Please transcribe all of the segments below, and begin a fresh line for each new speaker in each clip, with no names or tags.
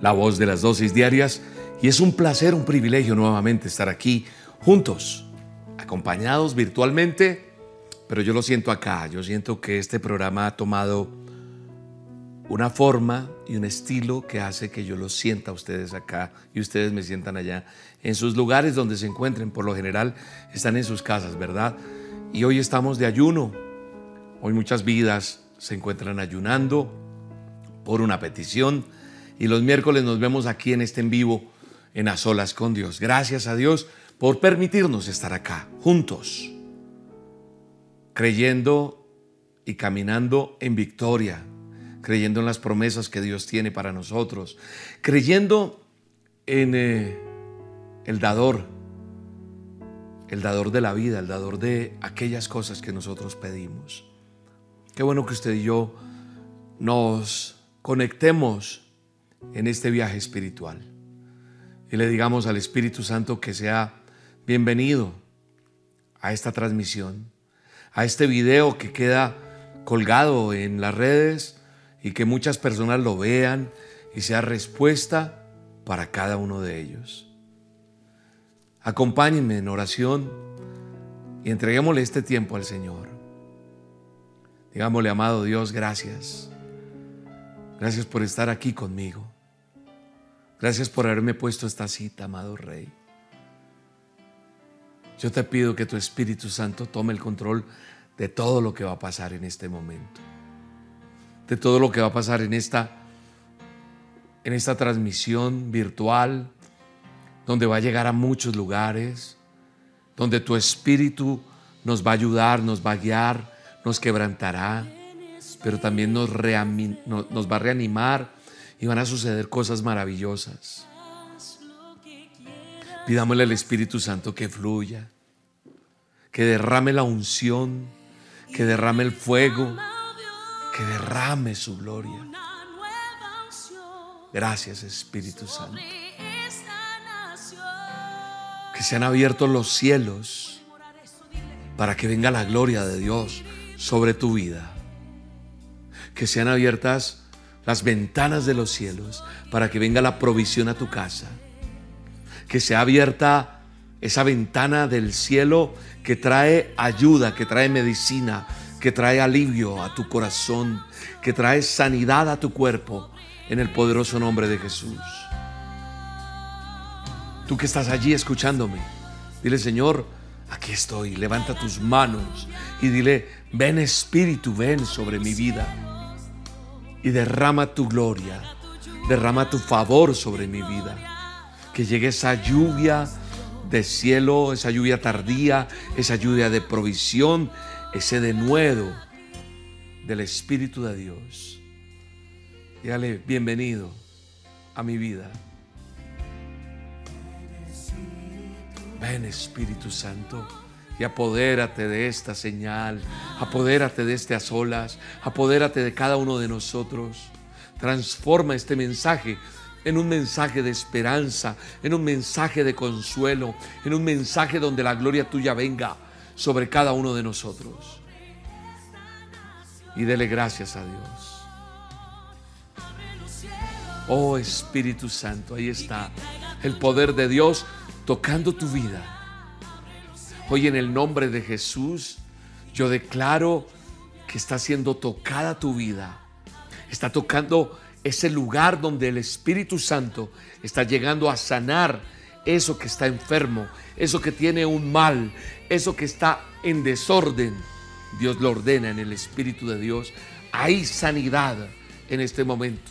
la voz de las dosis diarias, y es un placer, un privilegio nuevamente estar aquí juntos, acompañados virtualmente, pero yo lo siento acá, yo siento que este programa ha tomado una forma y un estilo que hace que yo lo sienta a ustedes acá y ustedes me sientan allá, en sus lugares donde se encuentren, por lo general están en sus casas, ¿verdad? Y hoy estamos de ayuno, hoy muchas vidas se encuentran ayunando por una petición y los miércoles nos vemos aquí en este en vivo en A Solas con Dios. Gracias a Dios por permitirnos estar acá juntos, creyendo y caminando en victoria, creyendo en las promesas que Dios tiene para nosotros, creyendo en eh, el dador, el dador de la vida, el dador de aquellas cosas que nosotros pedimos. Qué bueno que usted y yo nos conectemos en este viaje espiritual y le digamos al Espíritu Santo que sea bienvenido a esta transmisión, a este video que queda colgado en las redes y que muchas personas lo vean y sea respuesta para cada uno de ellos. Acompáñenme en oración y entreguémosle este tiempo al Señor. Digámosle, amado Dios, gracias. Gracias por estar aquí conmigo. Gracias por haberme puesto esta cita, amado Rey. Yo te pido que tu Espíritu Santo tome el control de todo lo que va a pasar en este momento. De todo lo que va a pasar en esta en esta transmisión virtual donde va a llegar a muchos lugares, donde tu Espíritu nos va a ayudar, nos va a guiar, nos quebrantará, pero también nos, va a reanimar y van a suceder cosas maravillosas. Pidámosle al Espíritu Santo que fluya, que derrame la unción, que derrame el fuego, que derrame su gloria. Gracias Espíritu Santo. Que sean abiertos los cielos para que venga la gloria de Dios sobre tu vida. Que sean abiertas las ventanas de los cielos para que venga la provisión a tu casa. Que sea abierta esa ventana del cielo que trae ayuda, que trae medicina, que trae alivio a tu corazón, que trae sanidad a tu cuerpo en el poderoso nombre de Jesús. Tú que estás allí escuchándome, dile Señor, aquí estoy, levanta tus manos y dile, ven Espíritu, ven sobre mi vida y derrama tu gloria, derrama tu favor sobre mi vida. Que llegue esa lluvia de cielo, esa lluvia tardía, esa lluvia de provisión, ese denuedo del Espíritu de Dios. Dígale, bienvenido a mi vida. Ven Espíritu Santo y apodérate de esta señal, apodérate de este a solas, apodérate de cada uno de nosotros. Transforma este mensaje en un mensaje de esperanza, en un mensaje de consuelo, en un mensaje donde la gloria tuya venga sobre cada uno de nosotros. Y dele gracias a Dios. Oh Espíritu Santo, ahí está el poder de Dios tocando tu vida. Hoy en el nombre de Jesús, yo declaro que está siendo tocada tu vida. Está tocando ese lugar donde el Espíritu Santo está llegando a sanar eso que está enfermo, eso que tiene un mal, eso que está en desorden. Dios lo ordena en el Espíritu de Dios. Hay sanidad en este momento.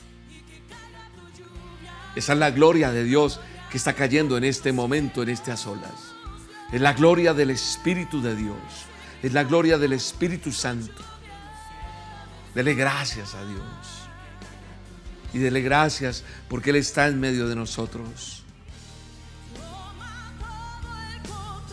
Esa es la gloria de Dios que está cayendo en este momento, en a solas. Es la gloria del Espíritu de Dios. Es la gloria del Espíritu Santo. Dele gracias a Dios. y dele gracias porque Él está en medio de nosotros.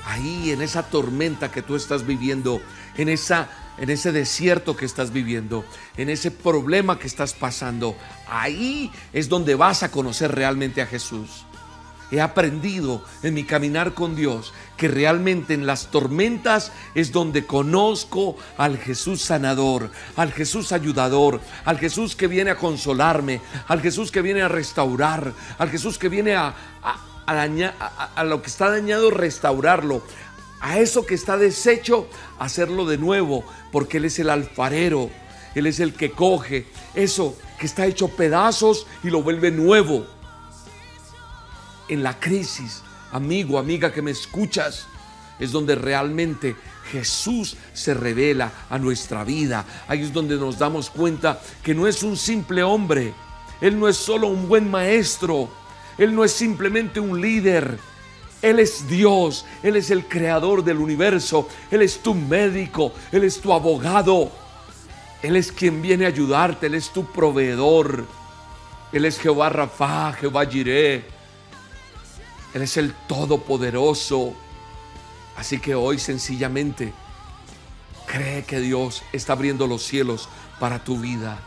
Ahí en esa tormenta que tú estás viviendo, en esa en ese desierto que estás viviendo, en ese problema que estás pasando, ahí es donde vas a conocer realmente a Jesús. He aprendido en mi caminar con Dios que realmente en las tormentas es donde conozco al Jesús sanador, al Jesús ayudador, al Jesús que viene a consolarme, al Jesús que viene a restaurar, al Jesús que viene a, a, lo que está dañado, restaurarlo, a eso que está deshecho, hacerlo de nuevo, porque Él es el alfarero, Él es el que coge eso que está hecho pedazos y lo vuelve nuevo. En la crisis, amigo, amiga que me escuchas, es donde realmente Jesús se revela a nuestra vida. Ahí es donde nos damos cuenta que no es un simple hombre, Él no es solo un buen maestro, Él no es simplemente un líder, Él es Dios, Él es el creador del universo, Él es tu médico, Él es tu abogado, Él es quien viene a ayudarte, Él es tu proveedor, Él es Jehová Rafa, Jehová Jireh. Él es el Todopoderoso. Así que hoy sencillamente cree que Dios está abriendo los cielos para tu vida.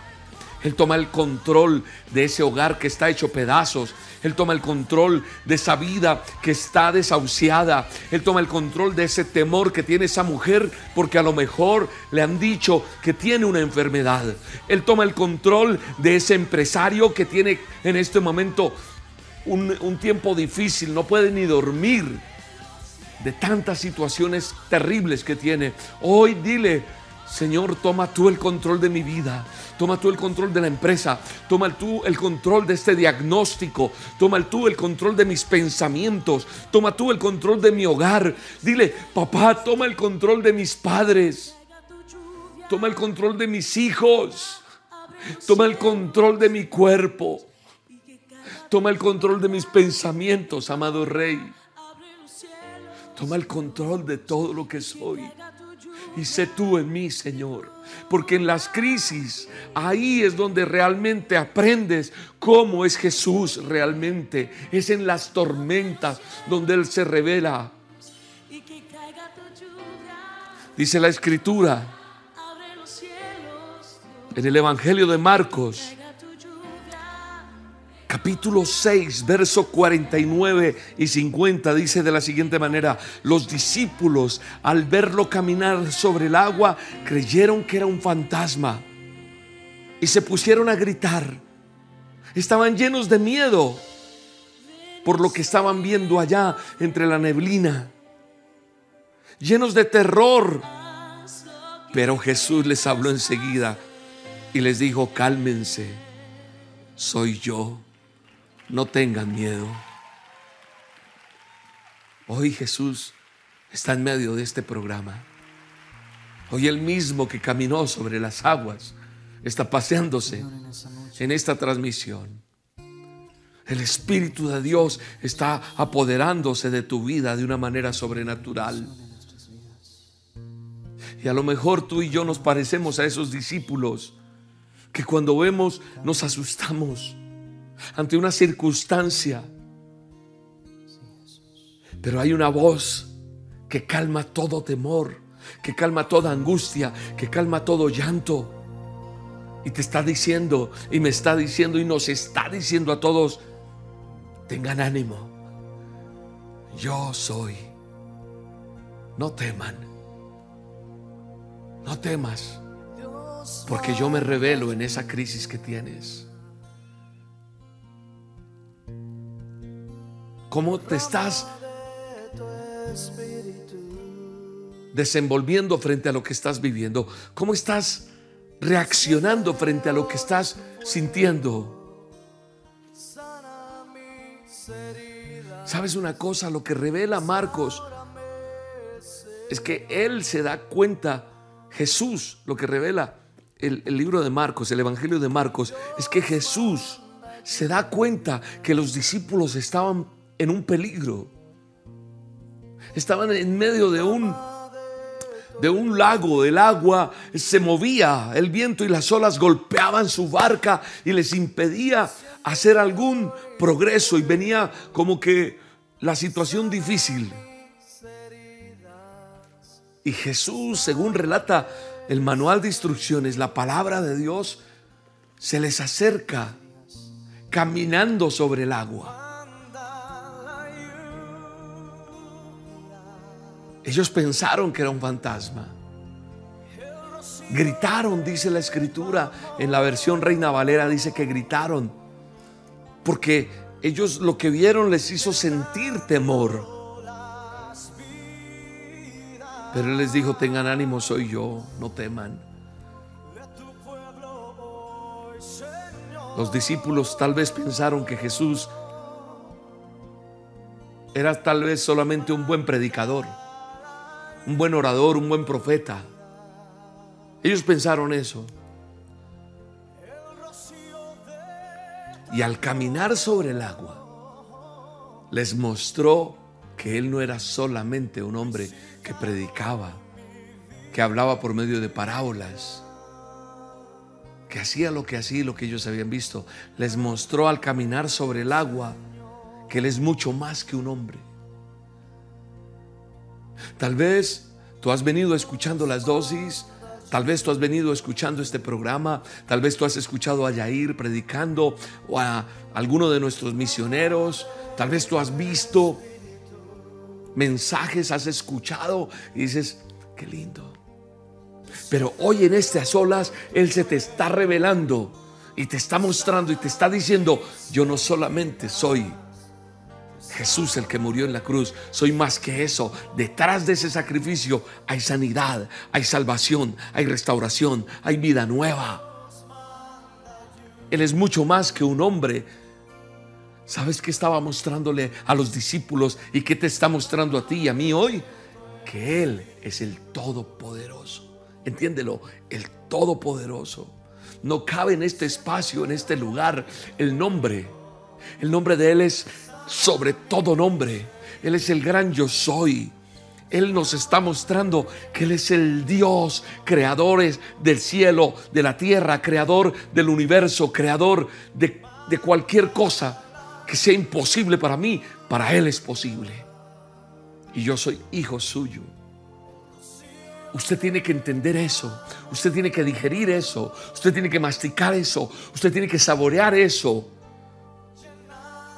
Él toma el control de ese hogar que está hecho pedazos. Él toma el control de esa vida que está desahuciada. Él toma el control de ese temor que tiene esa mujer porque a lo mejor le han dicho que tiene una enfermedad. Él toma el control de ese empresario que tiene en este momento un, tiempo difícil, no puede ni dormir de tantas situaciones terribles que tiene. Hoy dile, Señor, toma tú el control de mi vida, toma tú el control de la empresa, toma tú el control de este diagnóstico, toma tú el control de mis pensamientos, toma tú el control de mi hogar. Dile, papá, toma el control de mis padres, toma el control de mis hijos, toma el control de mi cuerpo. Toma el control de mis pensamientos, amado Rey. Toma el control de todo lo que soy. Y sé tú en mí, Señor. Porque en las crisis, ahí es donde realmente aprendes cómo es Jesús realmente. Es en las tormentas donde Él se revela. Dice la escritura en el Evangelio de Marcos capítulo 6, verso 49 y 50 dice de la siguiente manera, los discípulos al verlo caminar sobre el agua creyeron que era un fantasma y se pusieron a gritar. Estaban llenos de miedo por lo que estaban viendo allá entre la neblina, llenos de terror. Pero Jesús les habló enseguida y les dijo, cálmense, soy yo no tengan miedo. Hoy Jesús está en medio de este programa. Hoy el mismo que caminó sobre las aguas está paseándose en esta transmisión. El Espíritu de Dios está apoderándose de tu vida de una manera sobrenatural. Y a lo mejor tú y yo nos parecemos a esos discípulos que cuando vemos nos asustamos ante una circunstancia. Pero hay una voz que calma todo temor, que calma toda angustia, que calma todo llanto. Y te está diciendo, y me está diciendo, y nos está diciendo a todos, tengan ánimo. Yo soy. No teman. No temas. Porque yo me revelo en esa crisis que tienes. ¿Cómo te estás desenvolviendo frente a lo que estás viviendo? ¿Cómo estás reaccionando frente a lo que estás sintiendo? ¿Sabes una cosa? Lo que revela Marcos es que él se da cuenta, Jesús, lo que revela el, libro de Marcos, el Evangelio de Marcos, es que Jesús se da cuenta que los discípulos estaban en un peligro. Estaban en medio de un de un lago, el agua se movía, el viento y las olas golpeaban su barca y les impedía hacer algún progreso y venía como que la situación difícil. Y Jesús, según relata el manual de instrucciones, la palabra de Dios, se les acerca caminando sobre el agua. Ellos pensaron que era un fantasma. Gritaron, dice la escritura, en la versión Reina Valera dice que gritaron, porque ellos lo que vieron les hizo sentir temor. Pero Él les dijo, tengan ánimo, soy yo, no teman. Los discípulos tal vez pensaron que Jesús era tal vez solamente un buen predicador un buen orador, un buen profeta. Ellos pensaron eso. Y al caminar sobre el agua, les mostró que él no era solamente un hombre que predicaba, que hablaba por medio de parábolas, que hacía lo que hacía lo que ellos habían visto. Les mostró al caminar sobre el agua que él es mucho más que un hombre. Tal vez tú has venido escuchando las dosis, tal vez tú has venido escuchando este programa, tal vez tú has escuchado a Yair predicando o a alguno de nuestros misioneros, tal vez tú has visto mensajes, has escuchado y dices, qué lindo. Pero hoy en a solas, Él se te está revelando y te está mostrando y te está diciendo, yo no solamente soy Jesús el que murió en la cruz. Soy más que eso. Detrás de ese sacrificio hay sanidad, hay salvación, hay restauración, hay vida nueva. Él es mucho más que un hombre. ¿Sabes qué estaba mostrándole a los discípulos y qué te está mostrando a ti y a mí hoy? Que Él es el Todopoderoso. Entiéndelo, el Todopoderoso. No cabe en este espacio, en este lugar, el nombre. El nombre de Él es sobre todo nombre. Él es el gran yo soy. Él nos está mostrando que Él es el Dios, creador del cielo, de la tierra, creador del universo, creador de, de cualquier cosa que sea imposible para mí, para Él es posible. Y yo soy hijo suyo. Usted tiene que entender eso, usted tiene que digerir eso, usted tiene que masticar eso, usted tiene que saborear eso.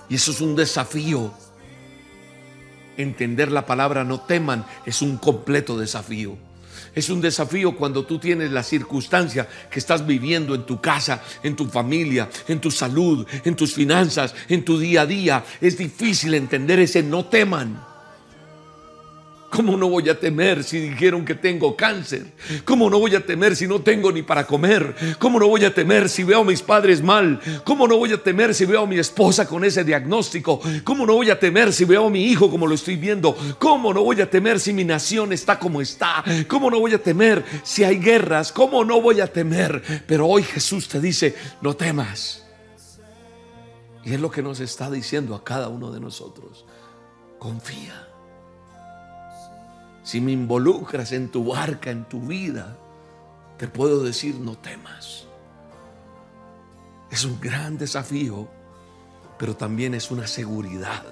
Y eso es un desafío. Entender la palabra no teman es un completo desafío. Es un desafío cuando tú tienes la circunstancia que estás viviendo en tu casa, en tu familia, en tu salud, en tus finanzas, en tu día a día. Es difícil entender ese no teman. ¿Cómo no voy a temer si dijeron que tengo cáncer? ¿Cómo no voy a temer si no tengo ni para comer? ¿Cómo no voy a temer si veo a mis padres mal? ¿Cómo no voy a temer si veo a mi esposa con ese diagnóstico? ¿Cómo no voy a temer si veo a mi hijo como lo estoy viendo? ¿Cómo no voy a temer si mi nación está como está? ¿Cómo no voy a temer si hay guerras? ¿Cómo no voy a temer? Pero hoy Jesús te dice, no temas. Y es lo que nos está diciendo a cada uno de nosotros. Confía si me involucras en tu barca, en tu vida, te puedo decir, no temas. Es un gran desafío, pero también es una seguridad,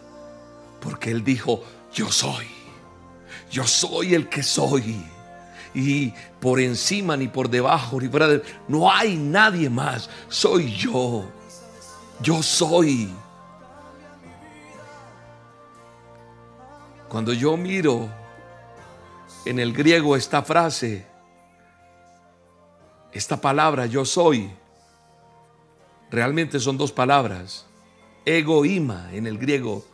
porque Él dijo, yo soy, yo soy el que soy. Y por encima, ni por debajo, ni fuera de... No hay nadie más, soy yo. Yo soy. Cuando yo miro en el griego esta frase, esta palabra yo soy, realmente son dos palabras. Egoíma en el griego.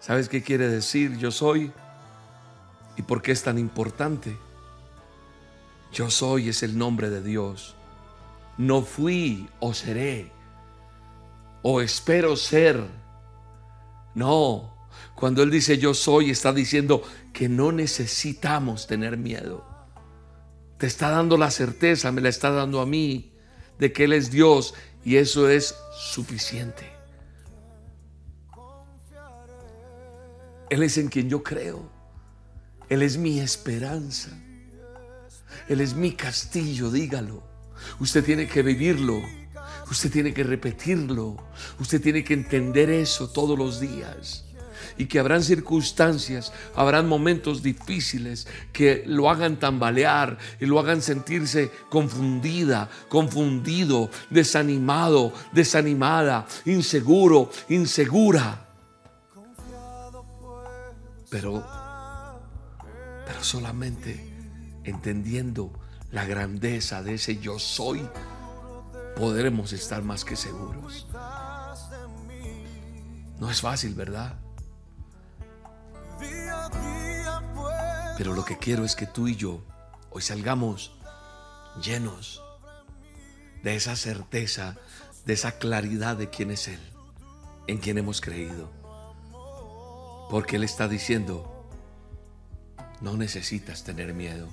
¿Sabes qué quiere decir yo soy? ¿Y por qué es tan importante? Yo soy es el nombre de Dios. No fui o seré o espero ser. No, cuando Él dice yo soy, está diciendo que no necesitamos tener miedo. Te está dando la certeza, me la está dando a mí, de que Él es Dios y eso es suficiente. Él es en quien yo creo. Él es mi esperanza. Él es mi castillo, dígalo. Usted tiene que vivirlo. Usted tiene que repetirlo. Usted tiene que entender eso todos los días. Y que habrán circunstancias, habrán momentos difíciles que lo hagan tambalear y lo hagan sentirse confundida, confundido, desanimado, desanimada, inseguro, insegura. Pero, pero solamente entendiendo la grandeza de ese yo soy, podremos estar más que seguros. No es fácil, ¿verdad? Pero lo que quiero es que tú y yo hoy salgamos llenos de esa certeza, de esa claridad de quién es Él, en quien hemos creído. Porque Él está diciendo, no necesitas tener miedo.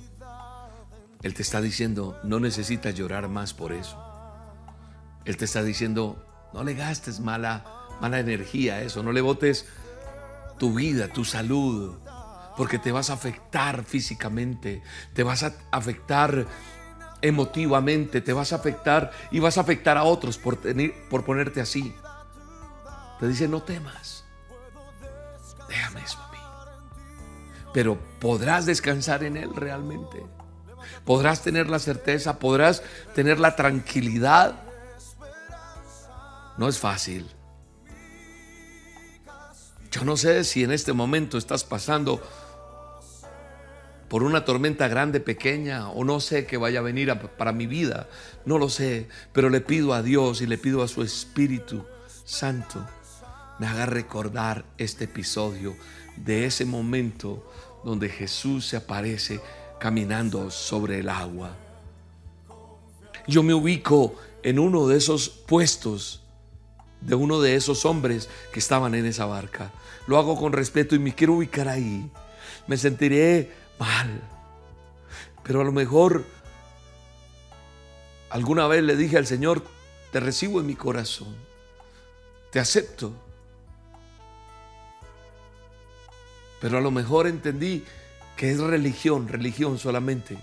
Él te está diciendo, no necesitas llorar más por eso. Él te está diciendo, no le gastes mala, mala energía a eso, no le botes tu vida, tu salud, porque te vas a afectar físicamente, te vas a afectar emotivamente, te vas a afectar y vas a afectar a otros por, tener, por ponerte así. Te dice, no temas, déjame eso a mí. Pero podrás descansar en Él realmente podrás tener la certeza, podrás tener la tranquilidad. No es fácil. Yo no sé si en este momento estás pasando por una tormenta grande, pequeña, o no sé qué vaya a venir para mi vida. No lo sé, pero le pido a Dios y le pido a su Espíritu Santo me haga recordar este episodio de ese momento donde Jesús se aparece caminando sobre el agua. Yo me ubico en uno de esos puestos de uno de esos hombres que estaban en esa barca. Lo hago con respeto y me quiero ubicar ahí. Me sentiré mal. Pero a lo mejor alguna vez le dije al Señor, te recibo en mi corazón. Te acepto. Pero a lo mejor entendí que es religión, religión solamente.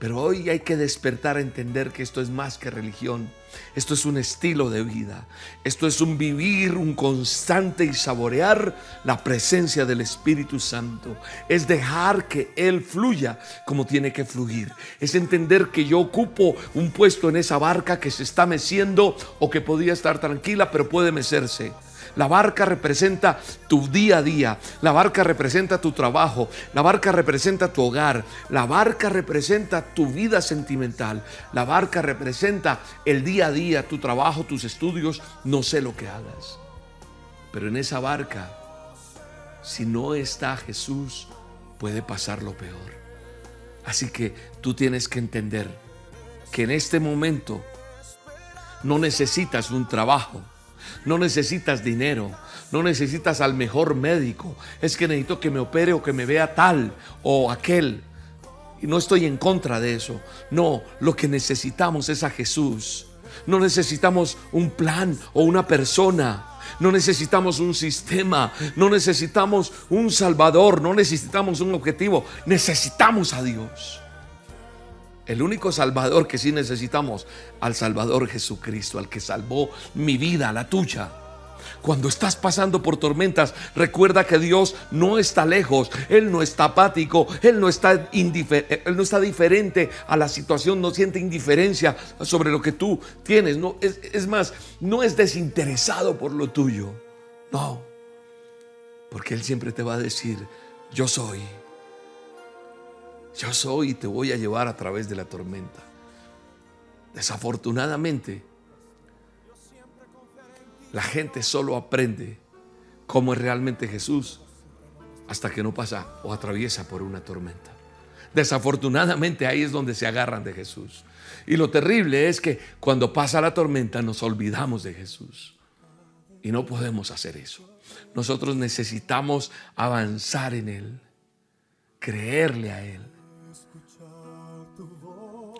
Pero hoy hay que despertar a entender que esto es más que religión. Esto es un estilo de vida. Esto es un vivir, un constante y saborear la presencia del Espíritu Santo. Es dejar que Él fluya como tiene que fluir. Es entender que yo ocupo un puesto en esa barca que se está meciendo o que podía estar tranquila, pero puede mecerse. La barca representa tu día a día. La barca representa tu trabajo. La barca representa tu hogar. La barca representa tu vida sentimental. La barca representa el día a día, tu trabajo, tus estudios. No sé lo que hagas. Pero en esa barca, si no está Jesús, puede pasar lo peor. Así que tú tienes que entender que en este momento no necesitas un trabajo no necesitas dinero, no necesitas al mejor médico. Es que necesito que me opere o que me vea tal o aquel. Y no estoy en contra de eso. No, lo que necesitamos es a Jesús. No necesitamos un plan o una persona. No necesitamos un sistema. No necesitamos un salvador. No necesitamos un objetivo. Necesitamos a Dios. El único Salvador que sí necesitamos, al Salvador Jesucristo, al que salvó mi vida, la tuya. Cuando estás pasando por tormentas, recuerda que Dios no está lejos, Él no está apático, Él no está, él no está diferente a la situación, no siente indiferencia sobre lo que tú tienes. No, es, es más, no es desinteresado por lo tuyo. No, porque Él siempre te va a decir, yo soy yo soy y te voy a llevar a través de la tormenta. Desafortunadamente, la gente solo aprende cómo es realmente Jesús hasta que no pasa o atraviesa por una tormenta. Desafortunadamente ahí es donde se agarran de Jesús. Y lo terrible es que cuando pasa la tormenta nos olvidamos de Jesús. Y no podemos hacer eso. Nosotros necesitamos avanzar en Él, creerle a Él,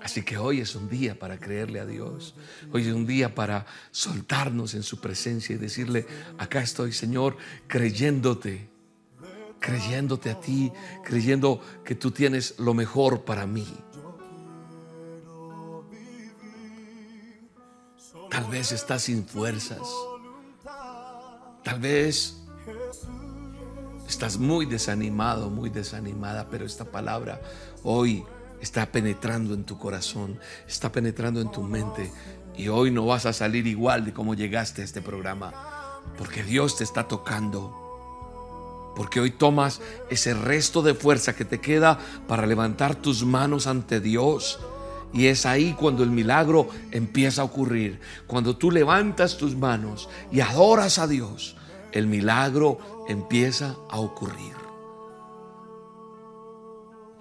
Así que hoy es un día para creerle a Dios. Hoy es un día para soltarnos en su presencia y decirle, acá estoy Señor, creyéndote creyéndote a ti, creyendo que tú tienes lo mejor para mí. Tal vez estás sin fuerzas. Tal vez estás muy desanimado, muy desanimada, pero esta palabra hoy está penetrando en tu corazón, está penetrando en tu mente y hoy no vas a salir igual de como llegaste a este programa, porque Dios te está tocando. Porque hoy tomas ese resto de fuerza que te queda para levantar tus manos ante Dios. Y es ahí cuando el milagro empieza a ocurrir. Cuando tú levantas tus manos y adoras a Dios, el milagro empieza a ocurrir.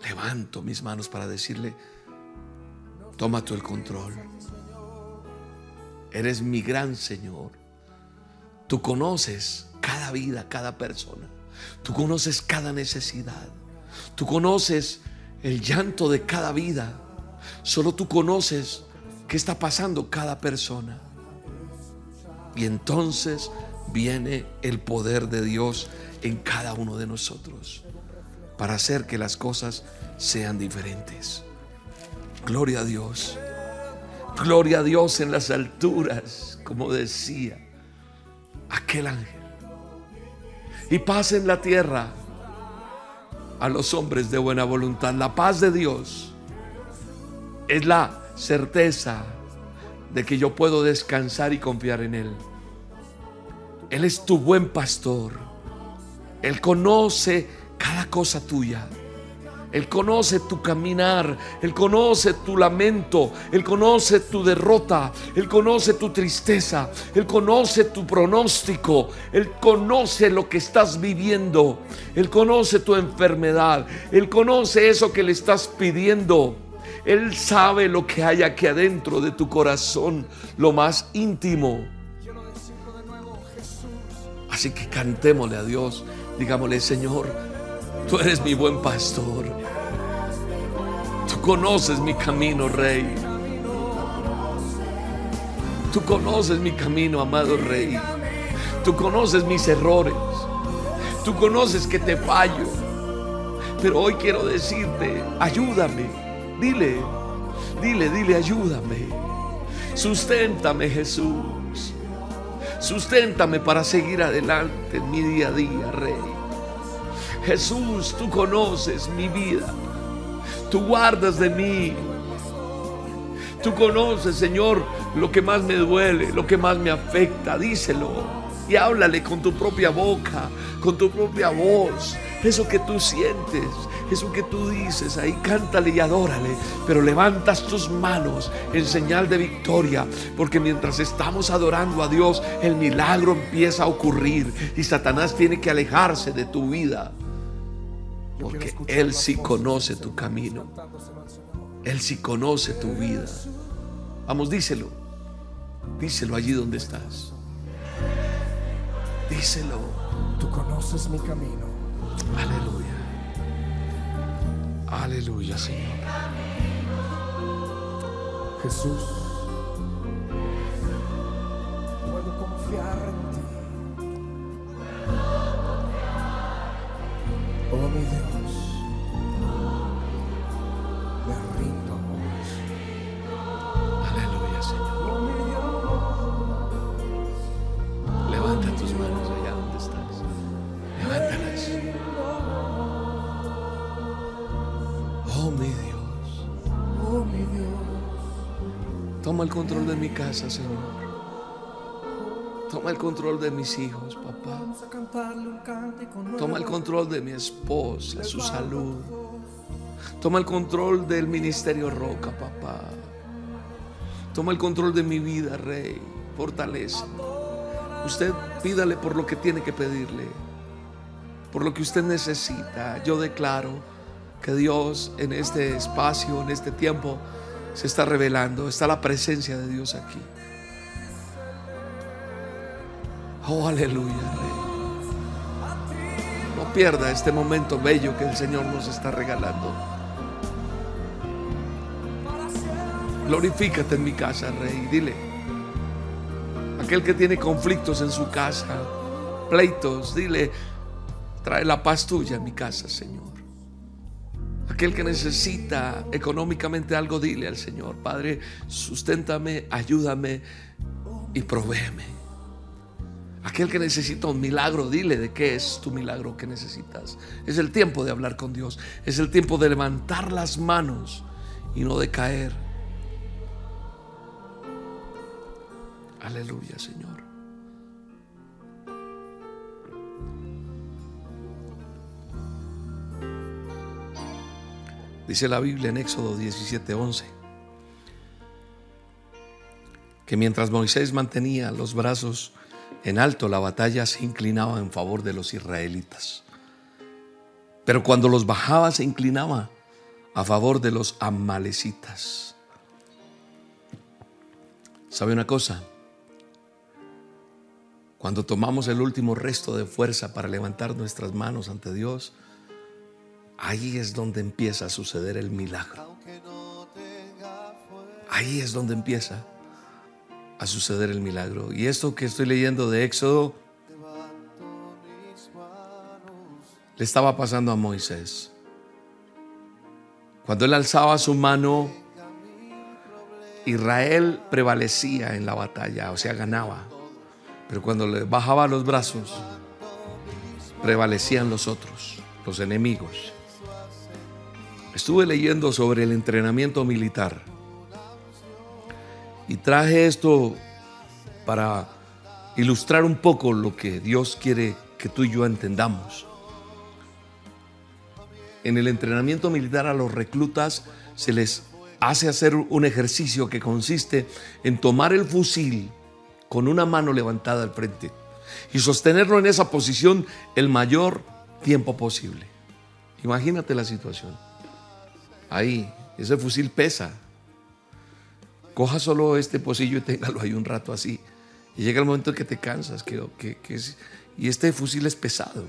Levanto mis manos para decirle, toma tú el control. Eres mi gran Señor. Tú conoces cada vida, cada persona. Tú conoces cada necesidad. Tú conoces el llanto de cada vida. Solo tú conoces qué está pasando cada persona. Y entonces viene el poder de Dios en cada uno de nosotros para hacer que las cosas sean diferentes. Gloria a Dios. Gloria a Dios en las alturas, como decía aquel ángel. Y paz en la tierra a los hombres de buena voluntad. La paz de Dios es la certeza de que yo puedo descansar y confiar en Él. Él es tu buen pastor. Él conoce cada cosa tuya. Él conoce tu caminar, Él conoce tu lamento, Él conoce tu derrota, Él conoce tu tristeza, Él conoce tu pronóstico, Él conoce lo que estás viviendo, Él conoce tu enfermedad, Él conoce eso que le estás pidiendo. Él sabe lo que hay aquí adentro de tu corazón, lo más íntimo. Así que cantémosle a Dios, digámosle, Señor, Tú eres mi buen pastor. Tú conoces mi camino, Rey. Tú conoces mi camino, amado Rey. Tú conoces mis errores. Tú conoces que te fallo. Pero hoy quiero decirte, ayúdame. Dile, dile, dile, ayúdame. Susténtame, Jesús. Susténtame para seguir adelante en mi día a día, Rey. Jesús, tú conoces mi vida. Tú guardas de mí. Tú conoces, Señor, lo que más me duele, lo que más me afecta. Díselo y háblale con tu propia boca, con tu propia voz. Eso que tú sientes, eso que tú dices, ahí cántale y adórale, pero levantas tus manos en señal de victoria, porque mientras estamos adorando a Dios, el milagro empieza a ocurrir y Satanás tiene que alejarse de tu vida. Porque Él sí conoce tu camino. Él sí conoce tu vida. Vamos, díselo. Díselo allí donde estás. Díselo.
Tú conoces mi camino.
Aleluya. Aleluya, Señor.
Jesús, puedo confiar en Oh mi Dios, me rindo.
Aleluya, Señor.
Oh mi Dios,
Levanta tus manos allá donde estás. Levántalas. Oh, mi Dios.
oh mi Dios.
Toma el control de mi casa, Señor. Toma el control de mis hijos, papá. Toma el control de mi esposa, su salud. Toma el control del ministerio Roca, papá. Toma el control de mi vida, Rey. Fortaleza. Usted pídale por lo que tiene que pedirle. Por lo que usted necesita. Yo declaro que Dios en este espacio, en este tiempo, se está revelando. Está la presencia de Dios aquí. Oh, aleluya, Rey. No pierda este momento bello que el Señor nos está regalando. Glorifícate en mi casa, Rey. Dile. Aquel que tiene conflictos en su casa, pleitos, dile, Trae la paz tuya a mi casa, Señor. Aquel que necesita económicamente algo, dile al Señor, Padre, susténtame, ayúdame y provéeme. Aquel que necesita un milagro, dile de qué es tu milagro que necesitas. Es el tiempo de hablar con Dios. Es el tiempo de levantar las manos y no de caer. Aleluya, Señor. Dice la Biblia en Éxodo 17:11 que mientras Moisés mantenía los brazos en alto, la batalla se inclinaba en favor de los israelitas. Pero cuando los bajaba, se inclinaba a favor de los amalecitas. ¿Sabe una cosa? Cuando tomamos el último resto de fuerza para levantar nuestras manos ante Dios, Ahí es donde empieza a suceder el milagro. Ahí es donde empieza a suceder el milagro. Y esto que estoy leyendo de Éxodo le estaba pasando a Moisés. Cuando él alzaba su mano, Israel prevalecía en la batalla, o sea, ganaba. Pero cuando le bajaba los brazos, prevalecían los otros, los enemigos. Estuve leyendo sobre el entrenamiento militar y traje esto para ilustrar un poco lo que Dios quiere que tú y yo entendamos. En el entrenamiento militar a los reclutas se les hace hacer un ejercicio que consiste en tomar el fusil con una mano levantada al frente y sostenerlo en esa posición el mayor tiempo posible. Imagínate la situación. Ahí, ese fusil pesa. Coja solo este pocillo y téngalo ahí un rato así. Y llega el momento en que te cansas. Que, y este fusil es pesado.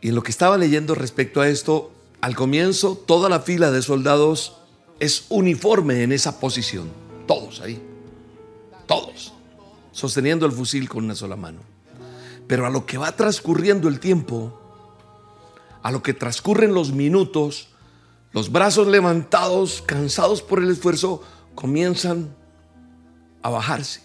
Y en lo que estaba leyendo respecto a esto, al comienzo toda la fila de soldados es uniforme en esa posición. Todos ahí. Todos. Sosteniendo el fusil con una sola mano. Pero a lo que va transcurriendo el tiempo, a lo que transcurren los minutos, los brazos levantados, cansados por el esfuerzo, comienzan a bajarse.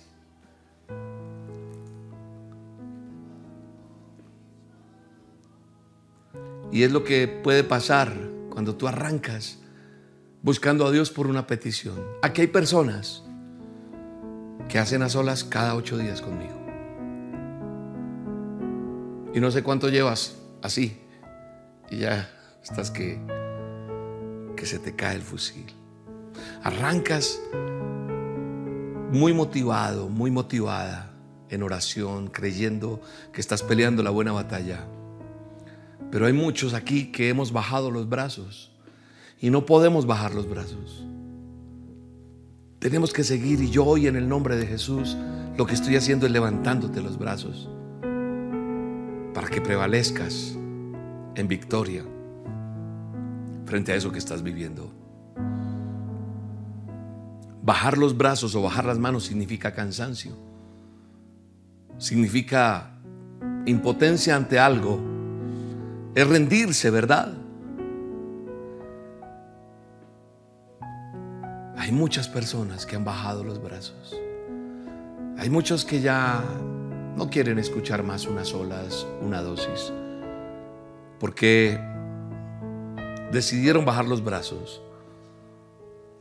Y es lo que puede pasar cuando tú arrancas buscando a Dios por una petición. Aquí hay personas que hacen a solas cada ocho días conmigo. Y no sé cuánto llevas así, y ya estás que, que se te cae el fusil. Arrancas muy motivado, muy motivada en oración, creyendo que estás peleando la buena batalla. Pero hay muchos aquí que hemos bajado los brazos y no podemos bajar los brazos. Tenemos que seguir y yo hoy en el nombre de Jesús lo que estoy haciendo es levantándote los brazos para que prevalezcas en victoria frente a eso que estás viviendo. Bajar los brazos o bajar las manos significa cansancio. Significa impotencia ante algo. Es rendirse, ¿verdad? Hay muchas personas que han bajado los brazos. Hay muchos que ya no quieren escuchar más unas olas, una dosis porque decidieron bajar los brazos.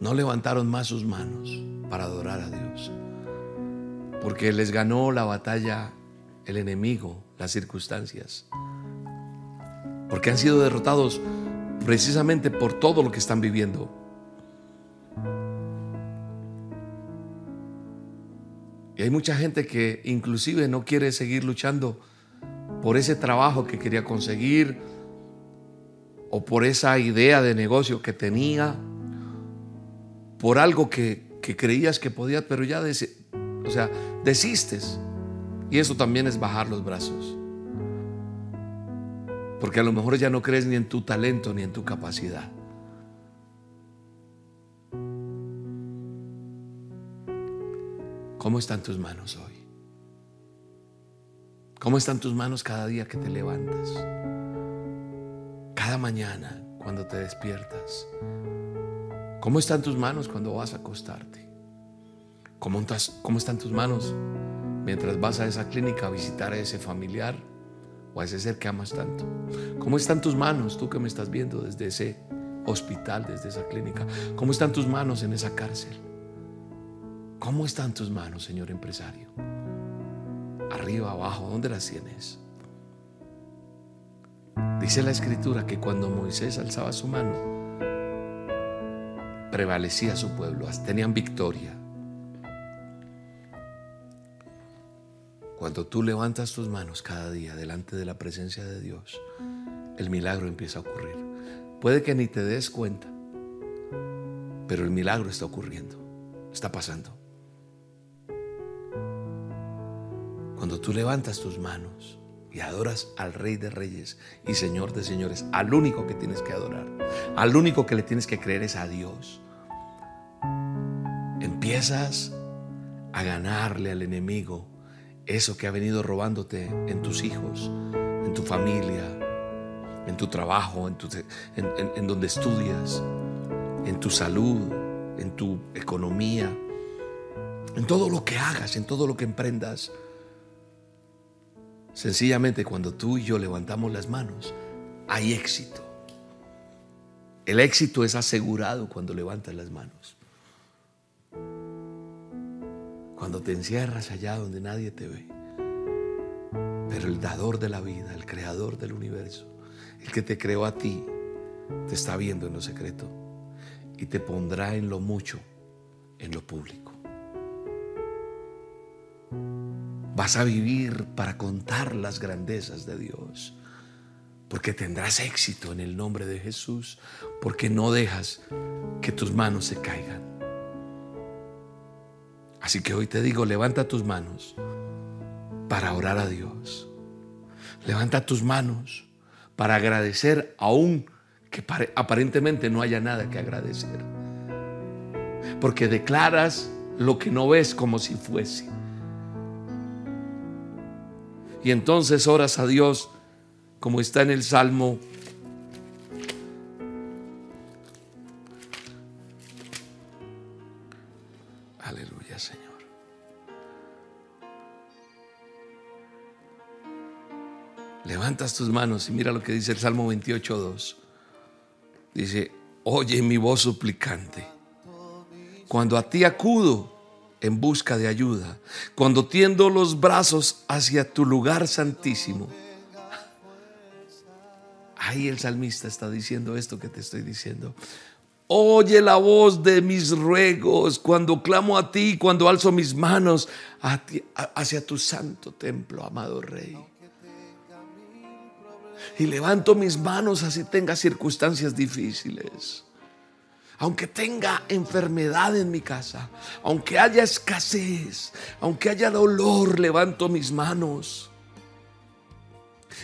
No levantaron más sus manos para adorar a Dios. Porque les ganó la batalla el enemigo, las circunstancias. Porque han sido derrotados precisamente por todo lo que están viviendo. Y hay mucha gente que inclusive no quiere seguir luchando por ese trabajo que quería conseguir, o por esa idea de negocio que tenía, por algo que, creías que podías, pero ya, o sea, desistes. Y eso también es bajar los brazos. Porque a lo mejor ya no crees ni en tu talento ni en tu capacidad. ¿Cómo están tus manos hoy? ¿Cómo están tus manos cada día que te levantas? Cada mañana cuando te despiertas. ¿Cómo están tus manos cuando vas a acostarte? ¿Cómo, están tus manos mientras vas a esa clínica a visitar a ese familiar o a ese ser que amas tanto? ¿Cómo están tus manos, tú que me estás viendo desde ese hospital, desde esa clínica? ¿Cómo están tus manos en esa cárcel? ¿Cómo están tus manos, señor empresario? Arriba, abajo, ¿dónde las tienes? Dice la escritura que cuando Moisés alzaba su mano, prevalecía su pueblo, tenían victoria. Cuando tú levantas tus manos cada día delante de la presencia de Dios, el milagro empieza a ocurrir. Puede que ni te des cuenta, pero el milagro está ocurriendo, está pasando. Cuando tú levantas tus manos y adoras al Rey de Reyes y Señor de Señores, al único que tienes que adorar, al único que le tienes que creer es a Dios, empiezas a ganarle al enemigo eso que ha venido robándote en tus hijos, en tu familia, en tu trabajo, en, en, donde estudias, en tu salud, en tu economía, en todo lo que hagas, en todo lo que emprendas. Sencillamente cuando tú y yo levantamos las manos, hay éxito. El éxito es asegurado cuando levantas las manos. Cuando te encierras allá donde nadie te ve. Pero el dador de la vida, el creador del universo, el que te creó a ti, te está viendo en lo secreto y te pondrá en lo mucho, en lo público. Vas a vivir para contar las grandezas de Dios, porque tendrás éxito en el nombre de Jesús, porque no dejas que tus manos se caigan. Así que hoy te digo, levanta tus manos para orar a Dios. Levanta tus manos para agradecer aún que aparentemente no haya nada que agradecer. Porque declaras lo que no ves como si fuese. Y entonces oras a Dios como está en el Salmo levantas tus manos y mira lo que dice el Salmo 28.2. Dice, oye mi voz suplicante. Cuando a ti acudo en busca de ayuda, cuando tiendo los brazos hacia tu lugar santísimo. Ahí el salmista está diciendo esto que te estoy diciendo. Oye la voz de mis ruegos cuando clamo a ti, cuando alzo mis manos hacia tu santo templo, amado Rey y levanto mis manos así tenga circunstancias difíciles. Aunque tenga enfermedad en mi casa, aunque haya escasez, aunque haya dolor, levanto mis manos.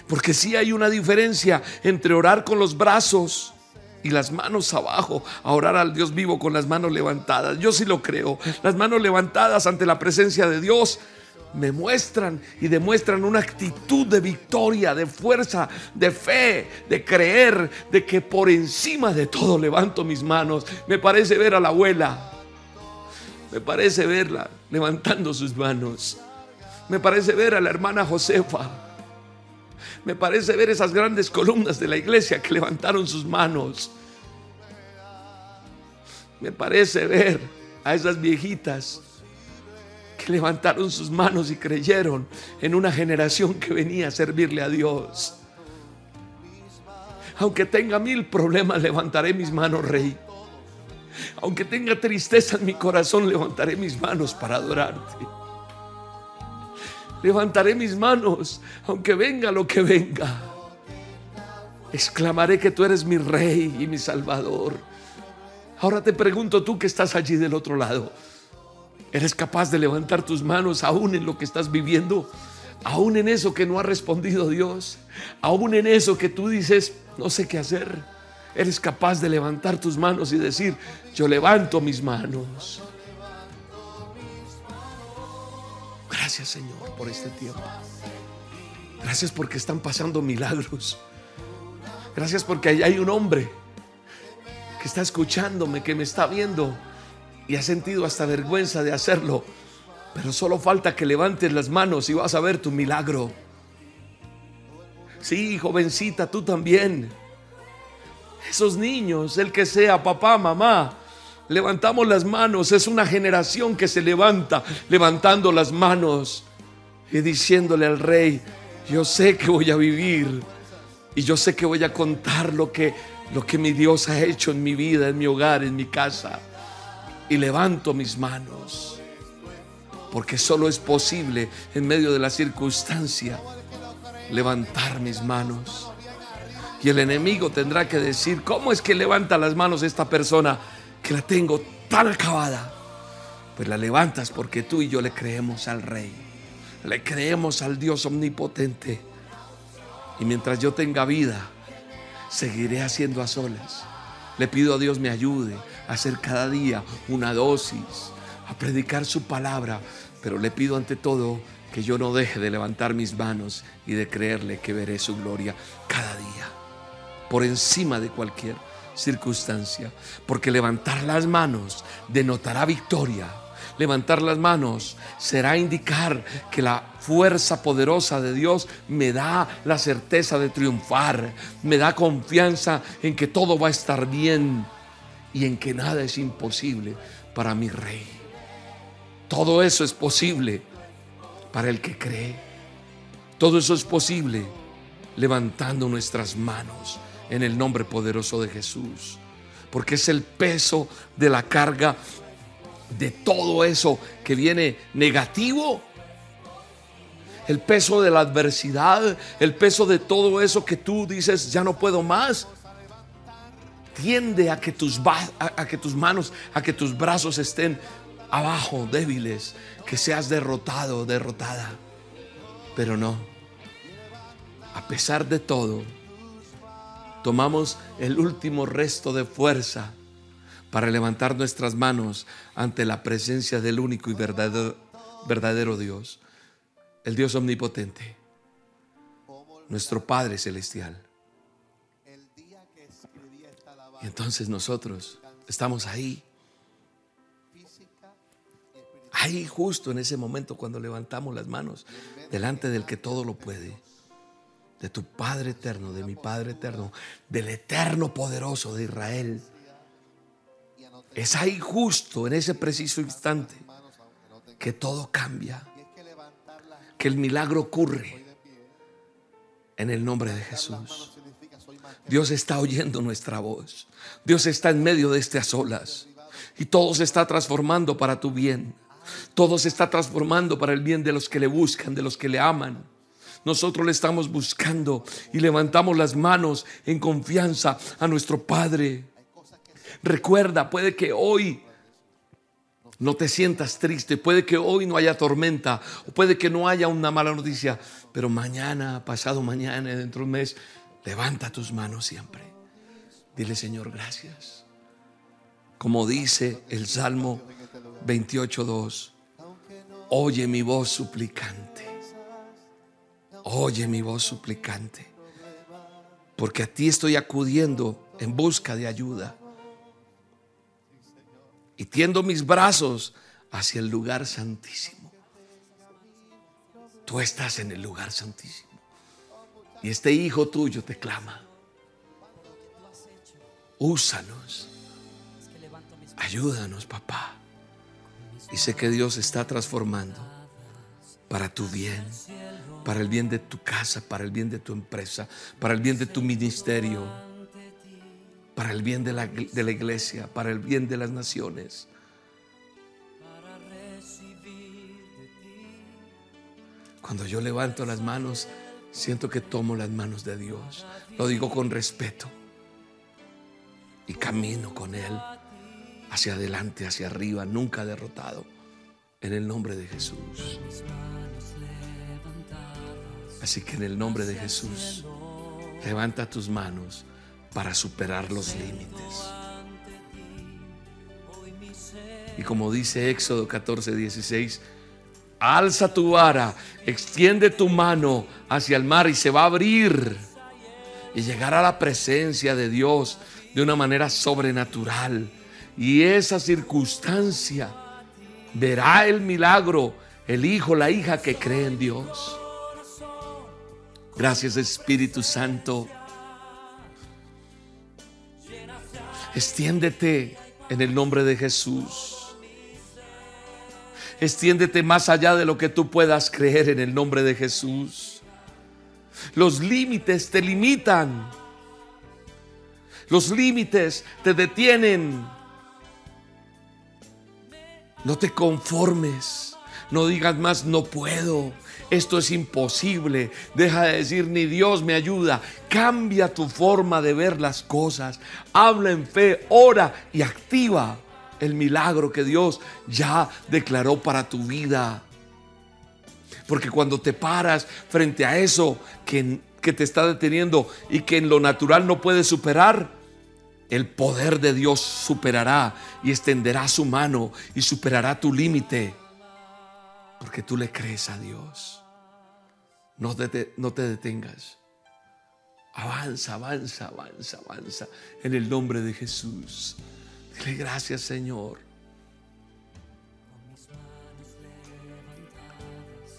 Porque sí hay una diferencia entre orar con los brazos y las manos abajo, a orar al Dios vivo con las manos levantadas. Yo sí lo creo. Las manos levantadas ante la presencia de Dios me muestran y demuestran una actitud de victoria, de fuerza, de fe, de creer, de que por encima de todo levanto mis manos. Me parece ver a la abuela, me parece verla levantando sus manos. Me parece ver a la hermana Josefa. Me parece ver esas grandes columnas de la iglesia que levantaron sus manos. Me parece ver a esas viejitas levantaron sus manos y creyeron en una generación que venía a servirle a Dios. Aunque tenga mil problemas, levantaré mis manos, Rey. Aunque tenga tristeza en mi corazón, levantaré mis manos para adorarte. Levantaré mis manos, aunque venga lo que venga. Exclamaré que tú eres mi Rey y mi Salvador. Ahora te pregunto tú que estás allí del otro lado. Eres capaz de levantar tus manos aún en lo que estás viviendo, aún en eso que no ha respondido Dios, aún en eso que tú dices, no sé qué hacer. Eres capaz de levantar tus manos y decir, yo levanto mis manos. Gracias Señor por este tiempo. Gracias porque están pasando milagros. Gracias porque hay un hombre que está escuchándome, que me está viendo y ha sentido hasta vergüenza de hacerlo. Pero solo falta que levantes las manos y vas a ver tu milagro. Sí, jovencita, tú también. Esos niños, el que sea, papá, mamá, levantamos las manos. Es una generación que se levanta levantando las manos y diciéndole al rey, yo sé que voy a vivir y yo sé que voy a contar lo que, lo que mi Dios ha hecho en mi vida, en mi hogar, en mi casa. Y levanto mis manos, porque solo es posible en medio de la circunstancia levantar mis manos. Y el enemigo tendrá que decir, ¿cómo es que levanta las manos esta persona que la tengo tan acabada? Pues la levantas porque tú y yo le creemos al rey, le creemos al Dios omnipotente. Y mientras yo tenga vida, seguiré haciendo a solas. Le pido a Dios me ayude hacer cada día una dosis, a predicar su palabra, pero le pido ante todo que yo no deje de levantar mis manos y de creerle que veré su gloria cada día, por encima de cualquier circunstancia, porque levantar las manos denotará victoria. Levantar las manos será indicar que la fuerza poderosa de Dios me da la certeza de triunfar, me da confianza en que todo va a estar bien y en que nada es imposible para mi rey. Todo eso es posible para el que cree. Todo eso es posible levantando nuestras manos en el nombre poderoso de Jesús. Porque es el peso de la carga de todo eso que viene negativo. El peso de la adversidad, el peso de todo eso que tú dices, ya no puedo más. Tiende a que tus, a, que tus manos, a que tus brazos estén abajo, débiles, que seas derrotado, derrotada. Pero no. A pesar de todo, tomamos el último resto de fuerza para levantar nuestras manos ante la presencia del único y verdadero, verdadero Dios, el Dios omnipotente, nuestro Padre Celestial. Y entonces nosotros estamos ahí, ahí justo en ese momento cuando levantamos las manos delante del que todo lo puede, de tu Padre eterno, de mi Padre eterno, del eterno poderoso de Israel es ahí justo, en ese preciso instante, que todo cambia, que el milagro ocurre en el nombre de Jesús. Dios está oyendo nuestra voz. Dios está en medio de estas olas. Y todo se está transformando para tu bien. Todo se está transformando para el bien de los que le buscan, de los que le aman. Nosotros le estamos buscando y levantamos las manos en confianza a nuestro Padre. Recuerda, puede que hoy no te sientas triste, puede que hoy no haya tormenta, o puede que no haya una mala noticia, pero mañana, pasado mañana, dentro de un mes, levanta tus manos siempre. Dile, Señor, gracias. Como dice el Salmo 28.2, oye mi voz suplicante, oye mi voz suplicante, porque a ti estoy acudiendo en busca de ayuda y tiendo mis brazos hacia el lugar santísimo. Tú estás en el lugar santísimo. Y este hijo tuyo te clama. Úsanos. Ayúdanos, papá. Y sé que Dios está transformando para tu bien, para el bien de tu casa, para el bien de tu empresa, para el bien de tu ministerio para el bien de la, de la iglesia, para el bien de las naciones. Cuando yo levanto las manos, siento que tomo las manos de Dios. Lo digo con respeto. Y camino con Él hacia adelante, hacia arriba, nunca derrotado. En el nombre de Jesús. Así que en el nombre de Jesús, levanta tus manos para superar los límites. Y como dice Éxodo 14, 16, Alza tu vara, extiende tu mano hacia el mar y se va a abrir y llegará a la presencia de Dios de una manera sobrenatural. Y esa circunstancia verá el milagro, el hijo, la hija que cree en Dios. Gracias Espíritu Santo. Extiéndete en el nombre de Jesús. Extiéndete más allá de lo que tú puedas creer en el nombre de Jesús. Los límites te limitan. Los límites te detienen. No te conformes. No digas más, no puedo. Esto es imposible. Deja de decir, ni Dios me ayuda. Cambia tu forma de ver las cosas. Habla en fe, ora y activa el milagro que Dios ya declaró para tu vida. Porque cuando te paras frente a eso que, que te está deteniendo y que en lo natural no puedes superar, el poder de Dios superará y extenderá su mano y superará tu límite. Porque tú le crees a Dios. No te, no te detengas. Avanza, avanza, avanza, avanza en el nombre de Jesús. Dile gracias Señor.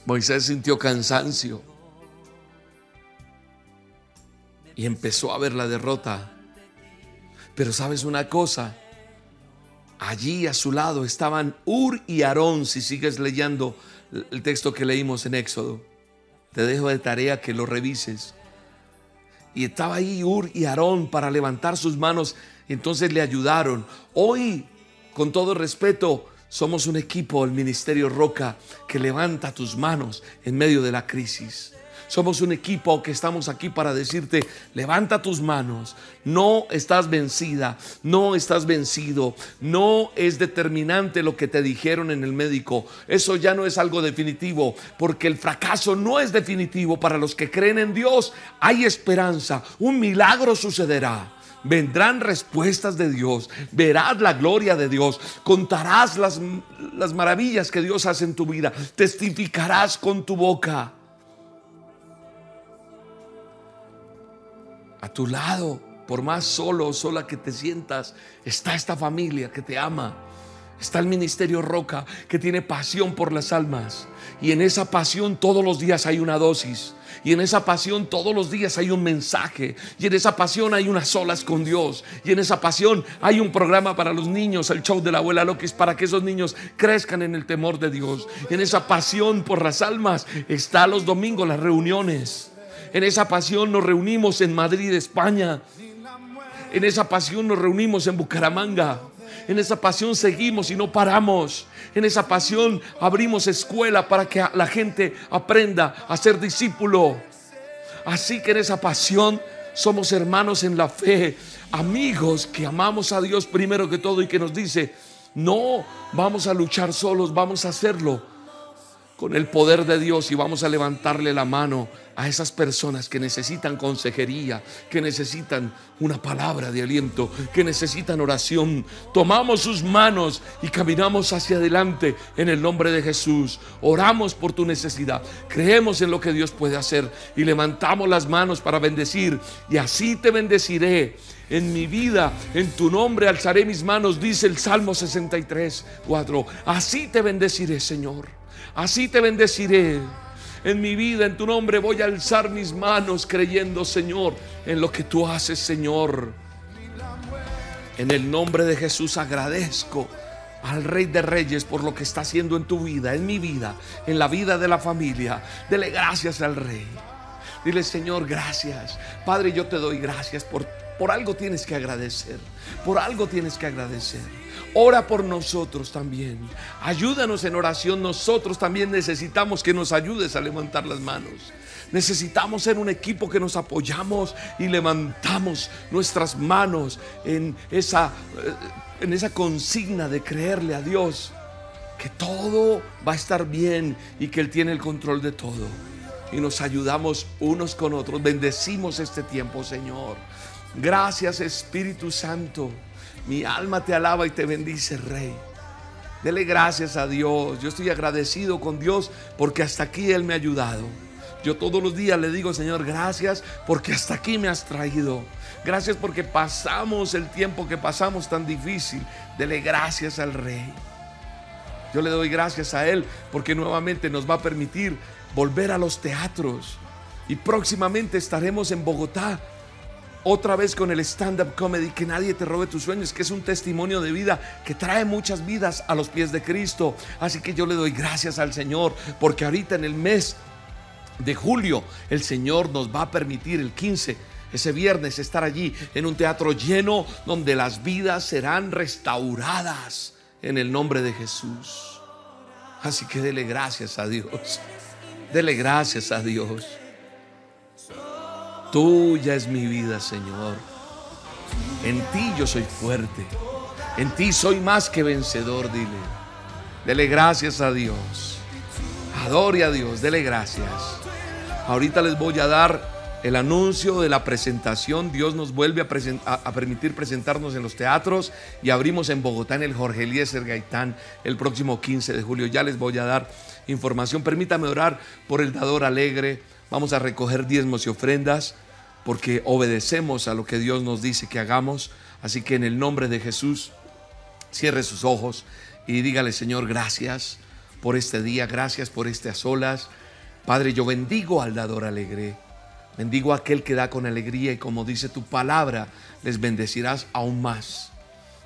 Moisés sintió cansancio y empezó a ver la derrota. Pero sabes una cosa, allí a su lado estaban Ur y Aarón, si sigues leyendo el texto que leímos en Éxodo. Te dejo de tarea que lo revises. Y estaba ahí Ur y Aarón para levantar sus manos. Entonces le ayudaron. Hoy, con todo respeto, somos un equipo, el Ministerio Roca, que levanta tus manos en medio de la crisis. Somos un equipo que estamos aquí para decirte, levanta tus manos, no estás vencida, no estás vencido, no es determinante lo que te dijeron en el médico, eso ya no es algo definitivo, porque el fracaso no es definitivo para los que creen en Dios, hay esperanza, un milagro sucederá vendrán respuestas de Dios, verás la gloria de Dios, contarás las, las, maravillas que Dios hace en tu vida, testificarás con tu boca. A tu lado, por más solo o sola que te sientas, está esta familia que te ama. Está el Ministerio Roca que tiene pasión por las almas. Y en esa pasión todos los días hay una dosis. Y en esa pasión todos los días hay un mensaje. Y en esa pasión hay unas solas con Dios. Y en esa pasión hay un programa para los niños, el show de la abuela Loquis, para que esos niños crezcan en el temor de Dios. Y en esa pasión por las almas está los domingos las reuniones. En esa pasión nos reunimos en Madrid, España. En esa pasión nos reunimos en Bucaramanga. En esa pasión seguimos y no paramos. En esa pasión abrimos escuela para que la gente aprenda a ser discípulo. Así que en esa pasión somos hermanos en la fe, amigos que amamos a Dios primero que todo y que nos dice, no vamos a luchar solos, vamos a hacerlo con el poder de Dios y vamos a levantarle la mano a esas personas que necesitan consejería, que necesitan una palabra de aliento, que necesitan oración. Tomamos sus manos y caminamos hacia adelante en el nombre de Jesús. Oramos por tu necesidad, creemos en lo que Dios puede hacer y levantamos las manos para bendecir y así te bendeciré en mi vida, en tu nombre alzaré mis manos, dice el Salmo 63, 4. Así te bendeciré, Señor. Así te bendeciré. En mi vida, en tu nombre, voy a alzar mis manos creyendo, Señor, en lo que tú haces, Señor. En el nombre de Jesús agradezco al Rey de Reyes por lo que está haciendo en tu vida, en mi vida, en la vida de la familia. Dele gracias al Rey. Dile, Señor, gracias. Padre, yo te doy gracias por, por algo tienes que agradecer. Por algo tienes que agradecer. Ora por nosotros también. Ayúdanos en oración. Nosotros también necesitamos que nos ayudes a levantar las manos. Necesitamos ser un equipo que nos apoyamos y levantamos nuestras manos en esa, eh, en esa consigna de creerle a Dios que todo va a estar bien y que Él tiene el control de todo. Y nos ayudamos unos con otros. Bendecimos este tiempo, Señor. Gracias, Espíritu Santo. Mi alma te alaba y te bendice, Rey. Dele gracias a Dios. Yo estoy agradecido con Dios porque hasta aquí Él me ha ayudado. Yo todos los días le digo, Señor, gracias porque hasta aquí me has traído. Gracias porque pasamos el tiempo que pasamos tan difícil. Dele gracias al Rey. Yo le doy gracias a Él porque nuevamente nos va a permitir volver a los teatros. Y próximamente estaremos en Bogotá otra vez con el stand-up comedy, que nadie te robe tus sueños, que es un testimonio de vida que trae muchas vidas a los pies de Cristo. Así que yo le doy gracias al Señor, porque ahorita en el mes de julio el Señor nos va a permitir el 15 ese viernes estar allí en un teatro lleno donde las vidas serán restauradas en el nombre de Jesús. Así que dele gracias a Dios. Dele gracias a Dios. Tuya es mi vida, Señor. En ti yo soy fuerte. En ti soy más que vencedor, dile. Dele gracias a Dios. Adore a Dios, dele gracias. Ahorita les voy a dar el anuncio de la presentación. Dios nos vuelve a, permitir presentarnos en los teatros y abrimos en Bogotá en el Jorge Eliezer Gaitán el próximo 15 de julio. Ya les voy a dar información. Permítame orar por el dador alegre Vamos a recoger diezmos y ofrendas porque obedecemos a lo que Dios nos dice que hagamos. Así que en el nombre de Jesús, cierre sus ojos y dígale, Señor, gracias por este día, gracias por a solas. Padre, yo bendigo al dador alegre. Bendigo a aquel que da con alegría y como dice tu palabra, les bendecirás aún más.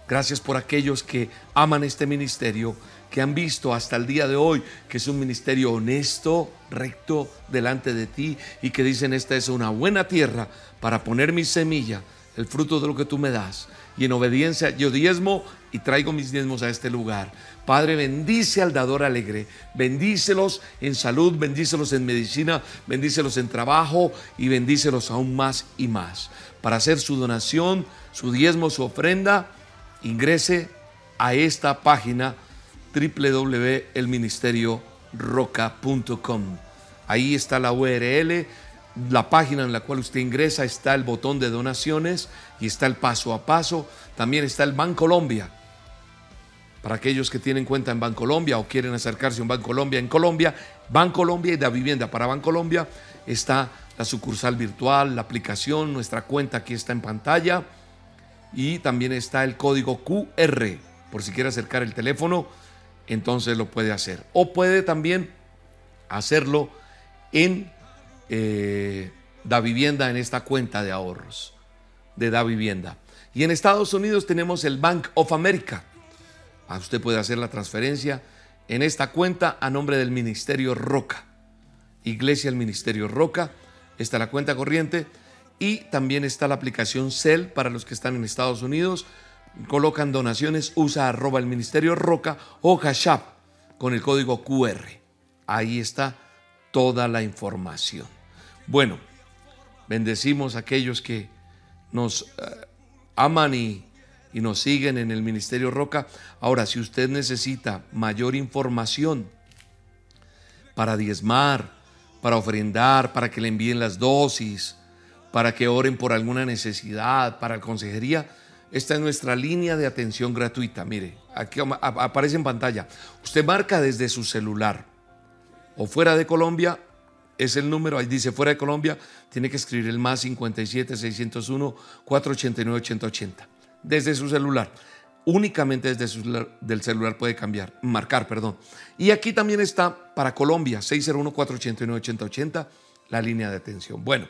Gracias por aquellos que aman este ministerio que han visto hasta el día de hoy que es un ministerio honesto, recto delante de ti y que dicen esta es una buena tierra para poner mi semilla, el fruto de lo que tú me das. Y en obediencia yo diezmo y traigo mis diezmos a este lugar. Padre, bendice al dador alegre, bendícelos en salud, bendícelos en medicina, bendícelos en trabajo y bendícelos aún más y más. Para hacer su donación, su diezmo, su ofrenda, ingrese a esta página www.elministerioroca.com. Ahí está la URL, la página en la cual usted ingresa, está el botón de donaciones y está el paso a paso. También está el Bancolombia. Para aquellos que tienen cuenta en Bancolombia o quieren acercarse a un Bancolombia en Colombia, Bancolombia y la vivienda para Bancolombia está la sucursal virtual, la aplicación, nuestra cuenta aquí está en pantalla y también está el código QR por si quiere acercar el teléfono entonces lo puede hacer. O puede también hacerlo en eh, Da Vivienda, en esta cuenta de ahorros de Da Vivienda. Y en Estados Unidos tenemos el Bank of America. Ah, usted puede hacer la transferencia en esta cuenta a nombre del Ministerio Roca. Iglesia el Ministerio Roca. Está la cuenta corriente y también está la aplicación Cell para los que están en Estados Unidos colocan donaciones, usa arroba el Ministerio Roca o Hashap con el código QR. Ahí está toda la información. Bueno, bendecimos a aquellos que nos eh, aman y, y nos siguen en el Ministerio Roca. Ahora, si usted necesita mayor información para diezmar, para ofrendar, para que le envíen las dosis, para que oren por alguna necesidad, para consejería, esta es nuestra línea de atención gratuita. Mire, aquí aparece en pantalla. Usted marca desde su celular o fuera de Colombia, es el número, ahí dice fuera de Colombia, tiene que escribir el más 57 601 489 8080. Desde su celular. Únicamente desde su celular, del celular puede cambiar, marcar, perdón. Y aquí también está para Colombia, 601 489 8080, la línea de atención. Bueno,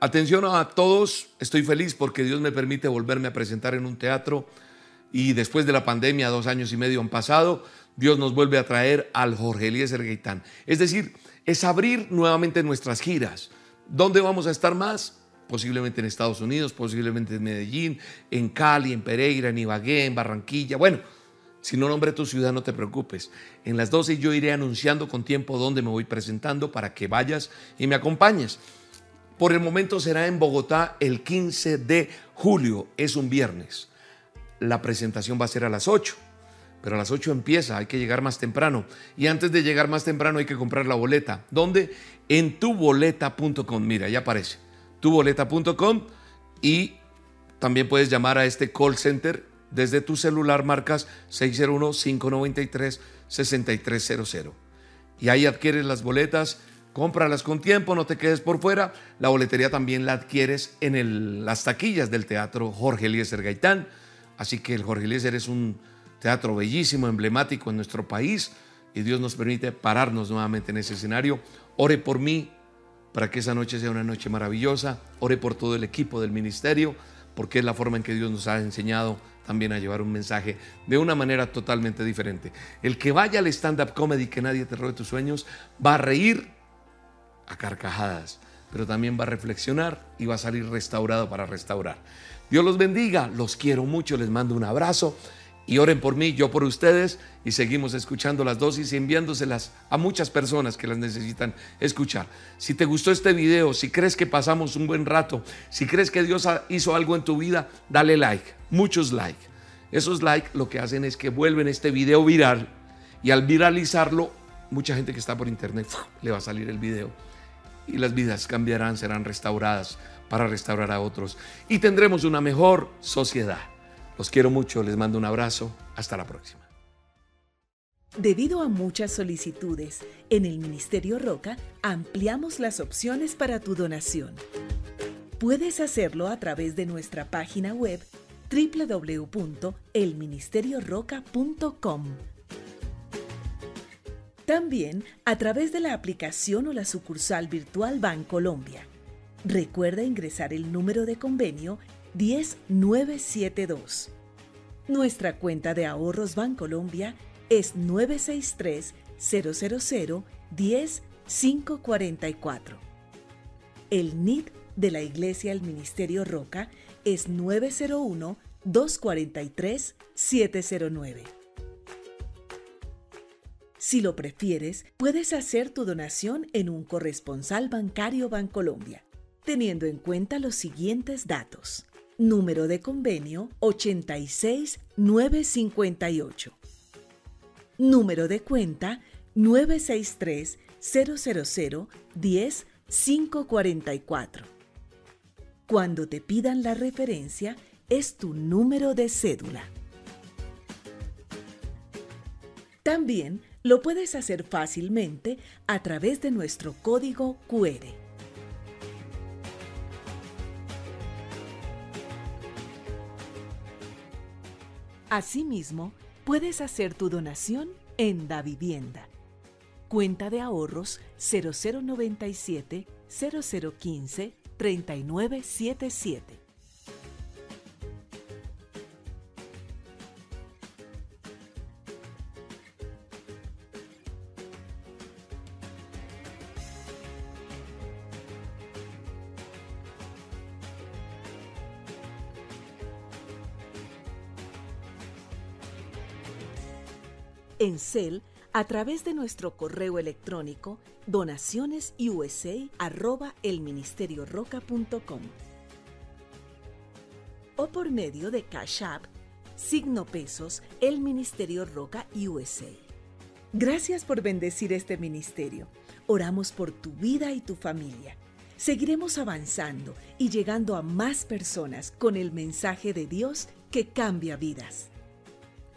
Atención a todos, estoy feliz porque Dios me permite volverme a presentar en un teatro y después de la pandemia, dos años y medio han pasado, Dios nos vuelve a traer al Jorge Eliezer Gaitán. Es decir, es abrir nuevamente nuestras giras. ¿Dónde vamos a estar más? Posiblemente en Estados Unidos, posiblemente en Medellín, en Cali, en Pereira, en Ibagué, en Barranquilla. Bueno, si no nombre tu ciudad, no te preocupes. En las 12 yo iré anunciando con tiempo dónde me voy presentando para que vayas y me acompañes. Por el momento será en Bogotá el 15 de julio, es un viernes. La presentación va a ser a las 8, pero a las 8 empieza, hay que llegar más temprano. Y antes de llegar más temprano hay que comprar la boleta. ¿Dónde? En tuboleta.com. Mira, ya aparece. Tuboleta.com y también puedes llamar a este call center Desde tu celular marcas 601-593-6300. Y ahí adquieres las boletas, cómpralas con tiempo, no te quedes por fuera. La boletería también la adquieres en las taquillas del Teatro Jorge Eliezer Gaitán. Así que el Jorge Eliezer es un teatro bellísimo, emblemático en nuestro país y Dios nos permite pararnos nuevamente en ese escenario. Ore por mí para que esa noche sea una noche maravillosa. Ore por todo el equipo del ministerio porque es la forma en que Dios nos ha enseñado también a llevar un mensaje de una manera totalmente diferente. El que vaya al stand-up comedy, que nadie te robe tus sueños, va a reír a carcajadas, pero también va a reflexionar y va a salir restaurado para restaurar. Dios los bendiga, los quiero mucho, les mando un abrazo y oren por mí, yo por ustedes y seguimos escuchando las dosis y enviándoselas a muchas personas que las necesitan escuchar. Si te gustó este video, si crees que pasamos un buen rato, si crees que Dios hizo algo en tu vida, dale like, muchos like. Esos like lo que hacen es que vuelven este video viral y al viralizarlo, mucha gente que está por internet le va a salir el video y las vidas cambiarán, serán restauradas para restaurar a otros y tendremos una mejor sociedad. Los quiero mucho, les mando un abrazo. Hasta la próxima.
Debido a muchas solicitudes, en el Ministerio Roca ampliamos las opciones para tu donación. Puedes hacerlo a través de nuestra página web www.elministerioroca.com. También a través de la aplicación o la sucursal virtual Bancolombia. Recuerda ingresar el número de convenio 10972. Nuestra cuenta de ahorros Bancolombia es 963 000 10 544. El NID de la Iglesia del Ministerio Roca es 901 243 709. Si lo prefieres, puedes hacer tu donación en un corresponsal bancario Bancolombia, teniendo en cuenta los siguientes datos número de convenio 86958. Número de cuenta 963 000 10 544. Cuando te pidan la referencia, es tu número de cédula. También lo puedes hacer fácilmente a través de nuestro código QR. Asimismo, puedes hacer tu donación en Da Vivienda. Cuenta de ahorros 0097 0015 3977. CEL a través de nuestro correo electrónico donacionesusa@elministerioroca.com o por medio de Cash App, signo pesos, el Ministerio Roca USA. Gracias por bendecir este ministerio. Oramos por tu vida y tu familia. Seguiremos avanzando y llegando a más personas con el mensaje de Dios que cambia vidas.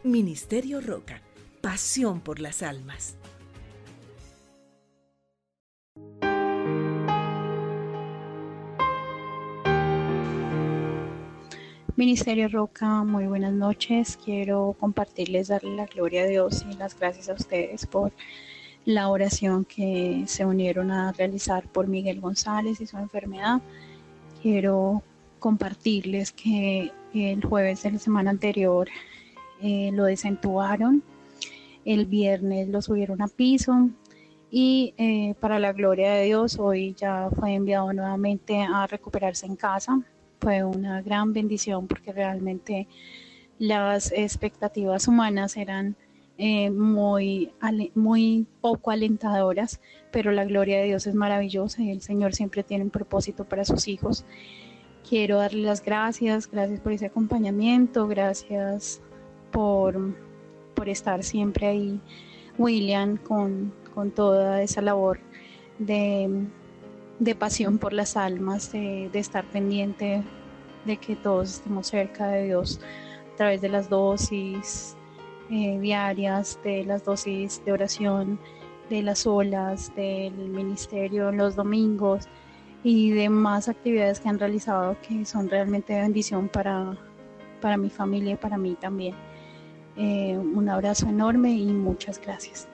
Ministerio Roca pasión por las almas.
Ministerio Roca, muy buenas noches. Quiero compartirles, darle la gloria a Dios y las gracias a ustedes por la oración que se unieron a realizar por Miguel González y su enfermedad. Quiero compartirles que el jueves de la semana anterior eh, lo desentubaron el viernes lo subieron a piso y eh, para la gloria de Dios hoy ya fue enviado nuevamente a recuperarse en casa. Fue una gran bendición porque realmente las expectativas humanas eran eh, muy, muy poco alentadoras, pero la gloria de Dios es maravillosa y el Señor siempre tiene un propósito para sus hijos. Quiero darle las gracias, gracias por ese acompañamiento, gracias por por estar siempre ahí, William, con, toda esa labor de, pasión por las almas, de, estar pendiente de que todos estemos cerca de Dios a través de las dosis eh, diarias, de las dosis de oración, de las olas, del ministerio los domingos y demás actividades que han realizado que son realmente de bendición para, para mi familia y para mí también. Eh, un abrazo enorme y muchas gracias.